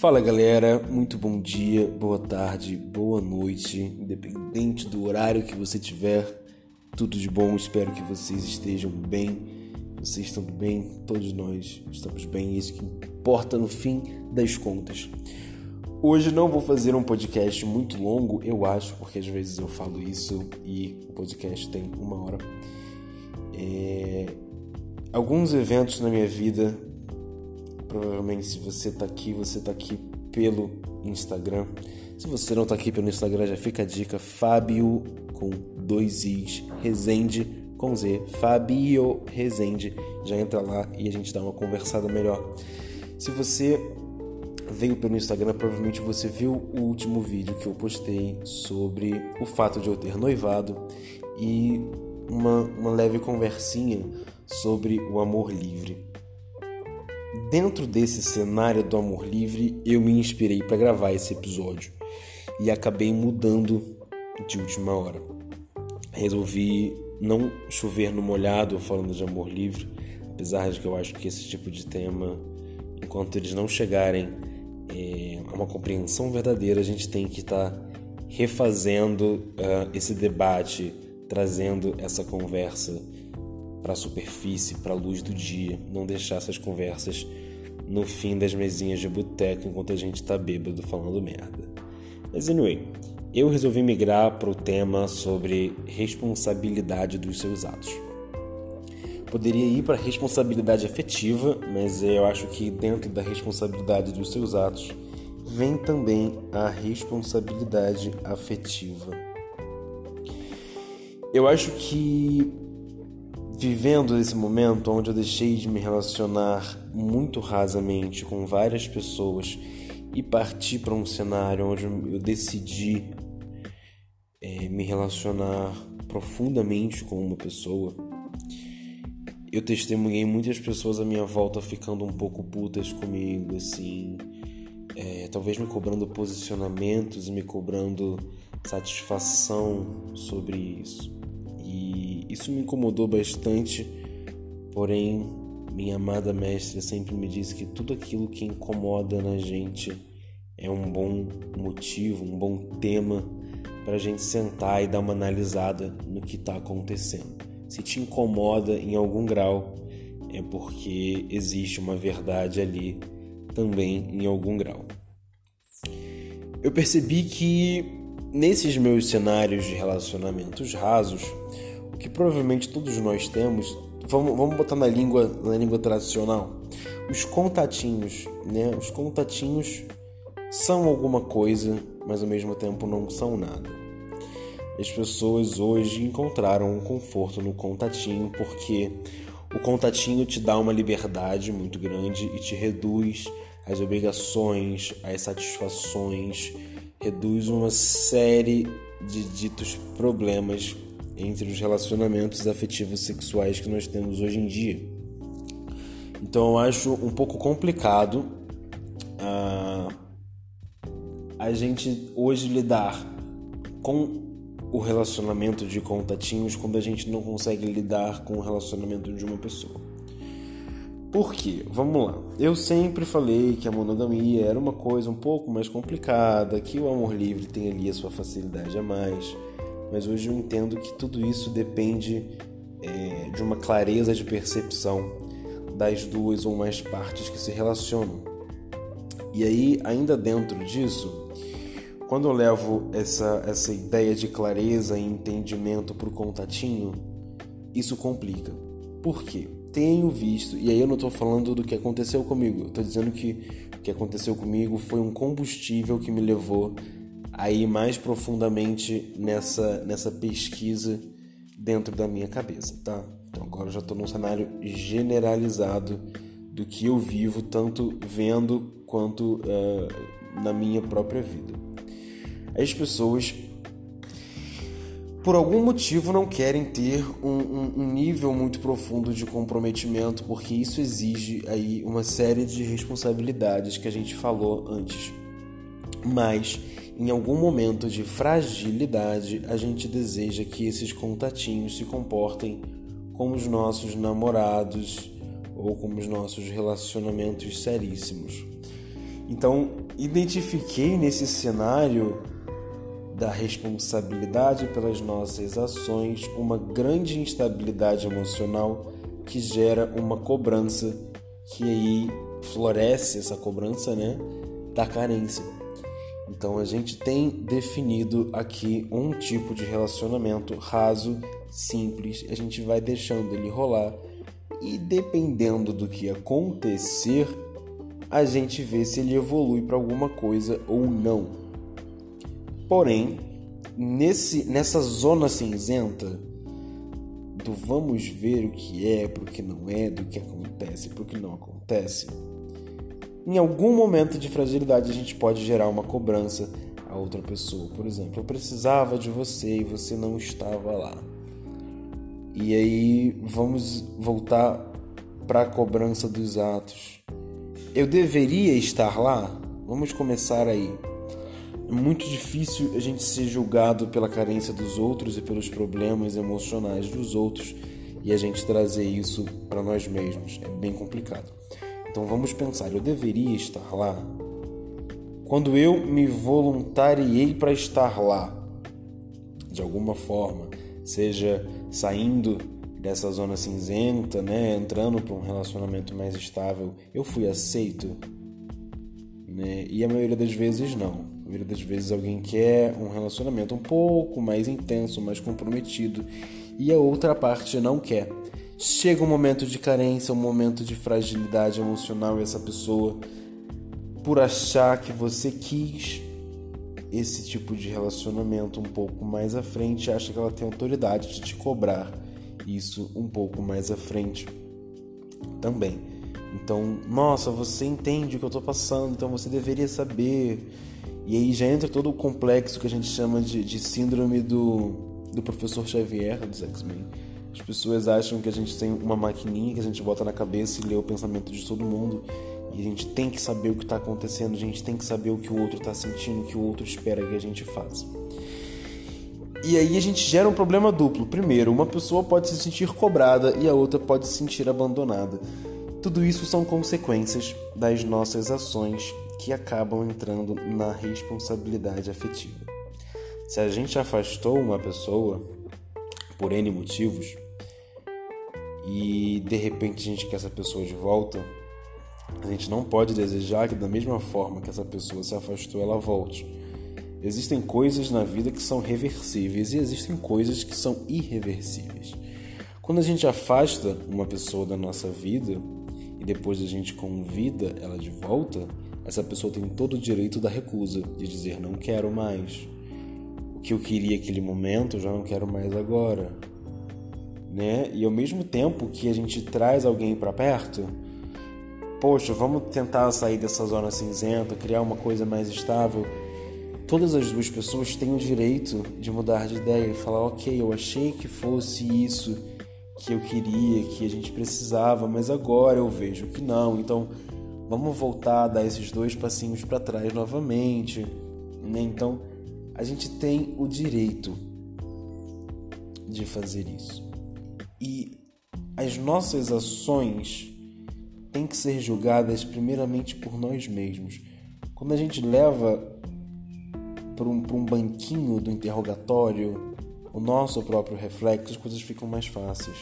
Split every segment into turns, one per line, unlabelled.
Fala galera, muito bom dia, boa tarde, boa noite, independente do horário que você tiver, tudo de bom, espero que vocês estejam bem, vocês estão bem, todos nós estamos bem, isso que importa no fim das contas. Hoje não vou fazer um podcast muito longo, eu acho, porque às vezes eu falo isso e o podcast tem uma hora. É... Alguns eventos na minha vida Provavelmente, se você está aqui, você está aqui pelo Instagram. Se você não está aqui pelo Instagram, já fica a dica: Fábio com dois Is, Rezende com Z, Fabio Rezende. Já entra lá e a gente dá uma conversada melhor. Se você veio pelo Instagram, provavelmente você viu o último vídeo que eu postei sobre o fato de eu ter noivado e uma, uma leve conversinha sobre o amor livre. Dentro desse cenário do amor livre, eu me inspirei para gravar esse episódio e acabei mudando de última hora. Resolvi não chover no molhado falando de amor livre, apesar de que eu acho que esse tipo de tema, enquanto eles não chegarem é, a uma compreensão verdadeira, a gente tem que estar tá refazendo uh, esse debate, trazendo essa conversa para a superfície, para a luz do dia, não deixar essas conversas no fim das mesinhas de boteco enquanto a gente tá bêbado falando merda. Mas anyway, eu resolvi migrar para o tema sobre responsabilidade dos seus atos. Poderia ir para responsabilidade afetiva, mas eu acho que dentro da responsabilidade dos seus atos vem também a responsabilidade afetiva. Eu acho que vivendo esse momento onde eu deixei de me relacionar muito rasamente com várias pessoas e parti para um cenário onde eu decidi é, me relacionar profundamente com uma pessoa, eu testemunhei muitas pessoas à minha volta ficando um pouco putas comigo, assim, é, talvez me cobrando posicionamentos e me cobrando satisfação sobre isso. E isso me incomodou bastante, porém, minha amada mestra sempre me disse que tudo aquilo que incomoda na gente é um bom motivo, um bom tema para a gente sentar e dar uma analisada no que está acontecendo. Se te incomoda em algum grau, é porque existe uma verdade ali também em algum grau. Eu percebi que Nesses meus cenários de relacionamentos rasos, que provavelmente todos nós temos, vamos, vamos botar na língua, na língua tradicional, os contatinhos, né? Os contatinhos são alguma coisa, mas ao mesmo tempo não são nada. As pessoas hoje encontraram um conforto no contatinho porque o contatinho te dá uma liberdade muito grande e te reduz as obrigações, as satisfações, reduz uma série de ditos problemas entre os relacionamentos afetivos sexuais que nós temos hoje em dia. Então eu acho um pouco complicado uh, a gente hoje lidar com o relacionamento de contatinhos quando a gente não consegue lidar com o relacionamento de uma pessoa. Por quê? Vamos lá. Eu sempre falei que a monogamia era uma coisa um pouco mais complicada, que o amor livre tem ali a sua facilidade a mais, mas hoje eu entendo que tudo isso depende é, de uma clareza de percepção das duas ou mais partes que se relacionam. E aí, ainda dentro disso, quando eu levo essa, essa ideia de clareza e entendimento para o contatinho, isso complica. Por quê? tenho visto, e aí eu não estou falando do que aconteceu comigo, estou dizendo que o que aconteceu comigo foi um combustível que me levou a ir mais profundamente nessa, nessa pesquisa dentro da minha cabeça, tá? Então agora eu já estou num cenário generalizado do que eu vivo, tanto vendo quanto uh, na minha própria vida. As pessoas por algum motivo não querem ter um, um, um, nível muito profundo de comprometimento, porque isso exige aí uma série de responsabilidades que a gente falou antes. Mas em algum momento de fragilidade, a gente deseja que esses contatinhos se comportem como os nossos namorados ou como os nossos relacionamentos seríssimos. Então, identifiquei nesse cenário da responsabilidade pelas nossas ações uma grande instabilidade emocional que gera uma cobrança que aí floresce essa cobrança, né, da carência. Então a gente tem definido aqui um tipo de relacionamento raso, simples, a gente vai deixando ele rolar e dependendo do que acontecer, a gente vê se ele evolui para alguma coisa ou não. Porém, nesse, nessa zona cinzenta do vamos ver o que é, para o que não é, do que acontece, para o que não acontece, em algum momento de fragilidade a gente pode gerar uma cobrança a outra pessoa. Por exemplo, eu precisava de você e você não estava lá. E aí vamos voltar para a cobrança dos atos. Eu deveria estar lá? Vamos começar aí. É muito difícil a gente ser julgado pela carência dos outros e pelos problemas emocionais dos outros e a gente trazer isso para nós mesmos. É bem complicado. Então vamos pensar: eu deveria estar lá? Quando eu me voluntariei para estar lá, de alguma forma, seja saindo dessa zona cinzenta, né, entrando para um relacionamento mais estável, eu fui aceito? Né? E a maioria das vezes não maioria das vezes alguém quer um relacionamento um pouco mais intenso, mais comprometido, e a outra parte não quer. Chega um momento de carência, um momento de fragilidade emocional e essa pessoa, por achar que você quis esse tipo de relacionamento um pouco mais à frente, acha que ela tem autoridade de te cobrar isso um pouco mais à frente também. Então, nossa, você entende o que eu estou passando, então você deveria saber. E aí já entra todo o complexo que a gente chama de, de síndrome do, do professor Xavier dos X-Men. As pessoas acham que a gente tem uma maquininha que a gente bota na cabeça e lê o pensamento de todo mundo. E a gente tem que saber o que está acontecendo, a gente tem que saber o que o outro está sentindo, o que o outro espera que a gente faça. E aí a gente gera um problema duplo. Primeiro, uma pessoa pode se sentir cobrada e a outra pode se sentir abandonada. Tudo isso são consequências das nossas ações que acabam entrando na responsabilidade afetiva. Se a gente afastou uma pessoa por N motivos e de repente a gente quer essa pessoa de volta, a gente não pode desejar que da mesma forma que essa pessoa se afastou, ela volte. Existem coisas na vida que são reversíveis e existem coisas que são irreversíveis. Quando a gente afasta uma pessoa da nossa vida e depois a gente convida ela de volta, essa pessoa tem todo o direito da recusa, de dizer não quero mais. O que eu queria aquele momento, eu já não quero mais agora. Né? E ao mesmo tempo que a gente traz alguém para perto, poxa, vamos tentar sair dessa zona cinzenta, criar uma coisa mais estável. Todas as duas pessoas têm o direito de mudar de ideia e falar: ok, eu achei que fosse isso que eu queria, que a gente precisava, mas agora eu vejo que não. Então, vamos voltar a dar esses dois passinhos para trás novamente. Né? Então, a gente tem o direito de fazer isso. E as nossas ações têm que ser julgadas primeiramente por nós mesmos. Quando a gente leva para um, um banquinho do interrogatório o nosso próprio reflexo, as coisas ficam mais fáceis.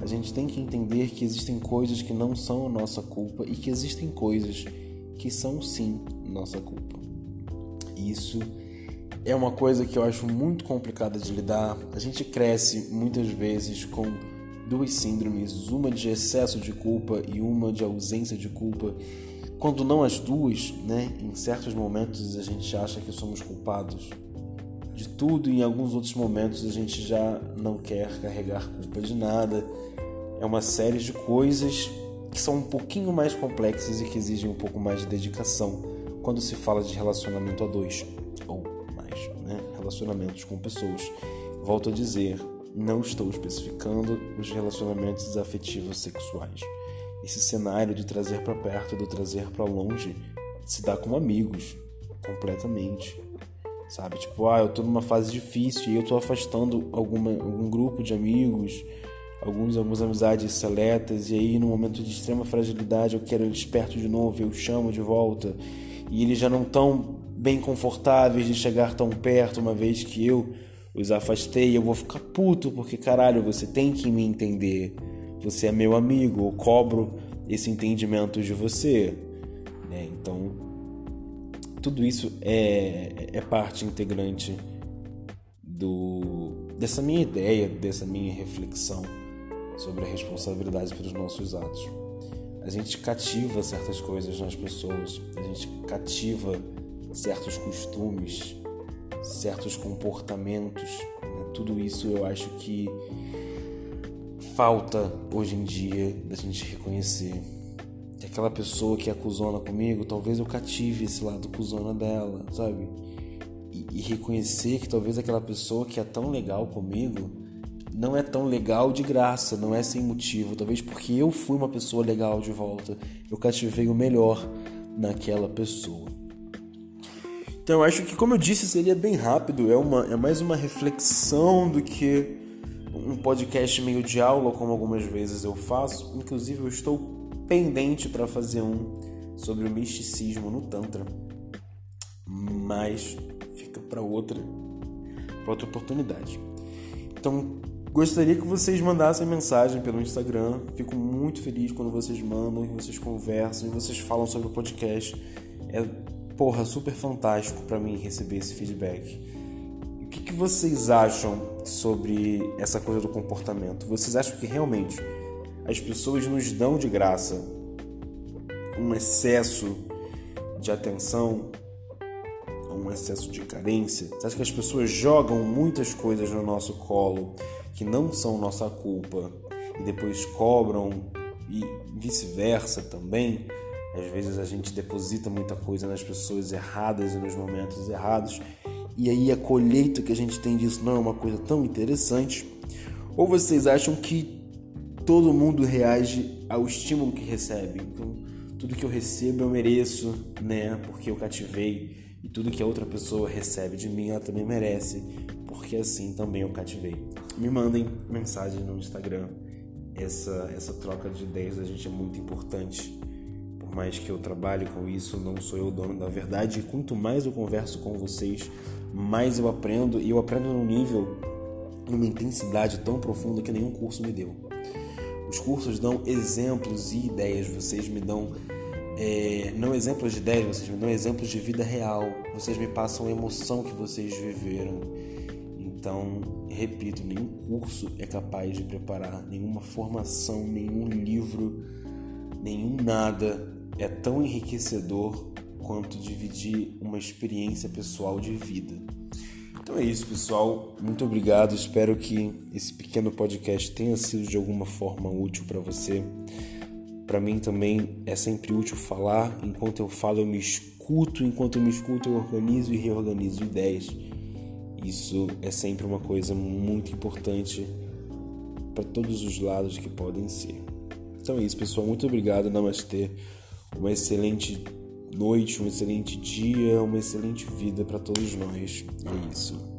A gente tem que entender que existem coisas que não são a nossa culpa e que existem coisas que são sim nossa culpa. Isso é uma coisa que eu acho muito complicada de lidar. A gente cresce muitas vezes com duas síndromes, uma de excesso de culpa e uma de ausência de culpa. Quando não as duas, né, em certos momentos a gente acha que somos culpados de tudo e em alguns outros momentos a gente já não quer carregar culpa de nada é uma série de coisas que são um pouquinho mais complexas e que exigem um pouco mais de dedicação quando se fala de relacionamento a dois ou? Relacionamentos com pessoas. Volto a dizer, não estou especificando os relacionamentos afetivos sexuais. Esse cenário de trazer para perto, do trazer para longe, se dá com amigos, completamente. Sabe? Tipo, ah, eu tô numa fase difícil e eu tô afastando alguma, algum grupo de amigos alguns, algumas amizades seletas, e aí no momento de extrema fragilidade eu quero eles perto de novo, eu chamo de volta. e eles já não estão bem confortáveis de chegar tão perto, uma vez que eu os afastei, eu vou ficar puto porque caralho, você tem que me entender. Você é meu amigo, eu cobro esse entendimento de você. Né? Então, tudo isso é, é parte integrante do, dessa minha ideia, dessa minha reflexão sobre a responsabilidade pelos nossos atos. A gente cativa certas coisas nas pessoas, a gente cativa certos costumes, certos comportamentos. Né? Tudo isso eu acho que falta hoje em dia da gente reconhecer que aquela pessoa que é acusona comigo, talvez eu cative esse lado acusona dela, sabe? E, e reconhecer que talvez aquela pessoa que é tão legal comigo não é tão legal de graça, não é sem motivo. Talvez porque eu fui uma pessoa legal de volta, eu cativei o melhor naquela pessoa. Então eu acho que, como eu disse, seria bem rápido, é, uma, é mais uma reflexão do que um podcast meio de aula, como algumas vezes eu faço. Inclusive, eu estou pendente para fazer um sobre o misticismo no Tantra, mas fica para outra, outra oportunidade. Então, gostaria que vocês mandassem mensagem pelo Instagram. Fico muito feliz quando vocês mandam, vocês conversam, e vocês falam sobre o podcast. É porra, super fantástico para mim receber esse feedback. o que, que vocês acham sobre essa coisa do comportamento? Vocês acham que realmente as pessoas nos dão de graça um excesso de atenção, um excesso de carência? Você acha que as pessoas jogam muitas coisas no nosso colo que não são nossa culpa e depois cobram e vice-versa também? Às vezes a gente deposita muita coisa nas pessoas erradas e nos momentos errados, e aí a colheita que a gente tem disso não é uma coisa tão interessante. Ou vocês acham que todo mundo reage ao estímulo que recebe? Então, tudo que eu recebo eu mereço, né? Porque eu cativei. E tudo que a outra pessoa recebe de mim, ela também merece, porque assim também eu cativei. Me mandem mensagem no Instagram. Essa, essa troca de ideias a gente é muito importante mais que eu trabalhe com isso, não sou eu o dono da verdade. E quanto mais eu converso com vocês, mais eu aprendo. E eu aprendo num nível, numa intensidade tão profunda que nenhum curso me deu. Os cursos dão exemplos e ideias, vocês me dão. É, não exemplos de ideias, vocês me dão exemplos de vida real. Vocês me passam a emoção que vocês viveram. Então, repito, nenhum curso é capaz de preparar, nenhuma formação, nenhum livro, nenhum nada é tão enriquecedor quanto dividir uma experiência pessoal de vida. Então é isso, pessoal. Muito obrigado. Espero que esse pequeno podcast tenha sido de alguma forma útil para você. Para mim também é sempre útil falar. Enquanto eu falo, eu me escuto. Enquanto eu me escuto, eu organizo e reorganizo ideias. Isso é sempre uma coisa muito importante para todos os lados que podem ser. Então é isso, pessoal. Muito obrigado. Namastê uma excelente noite, um excelente dia, uma excelente vida para todos nós. É isso.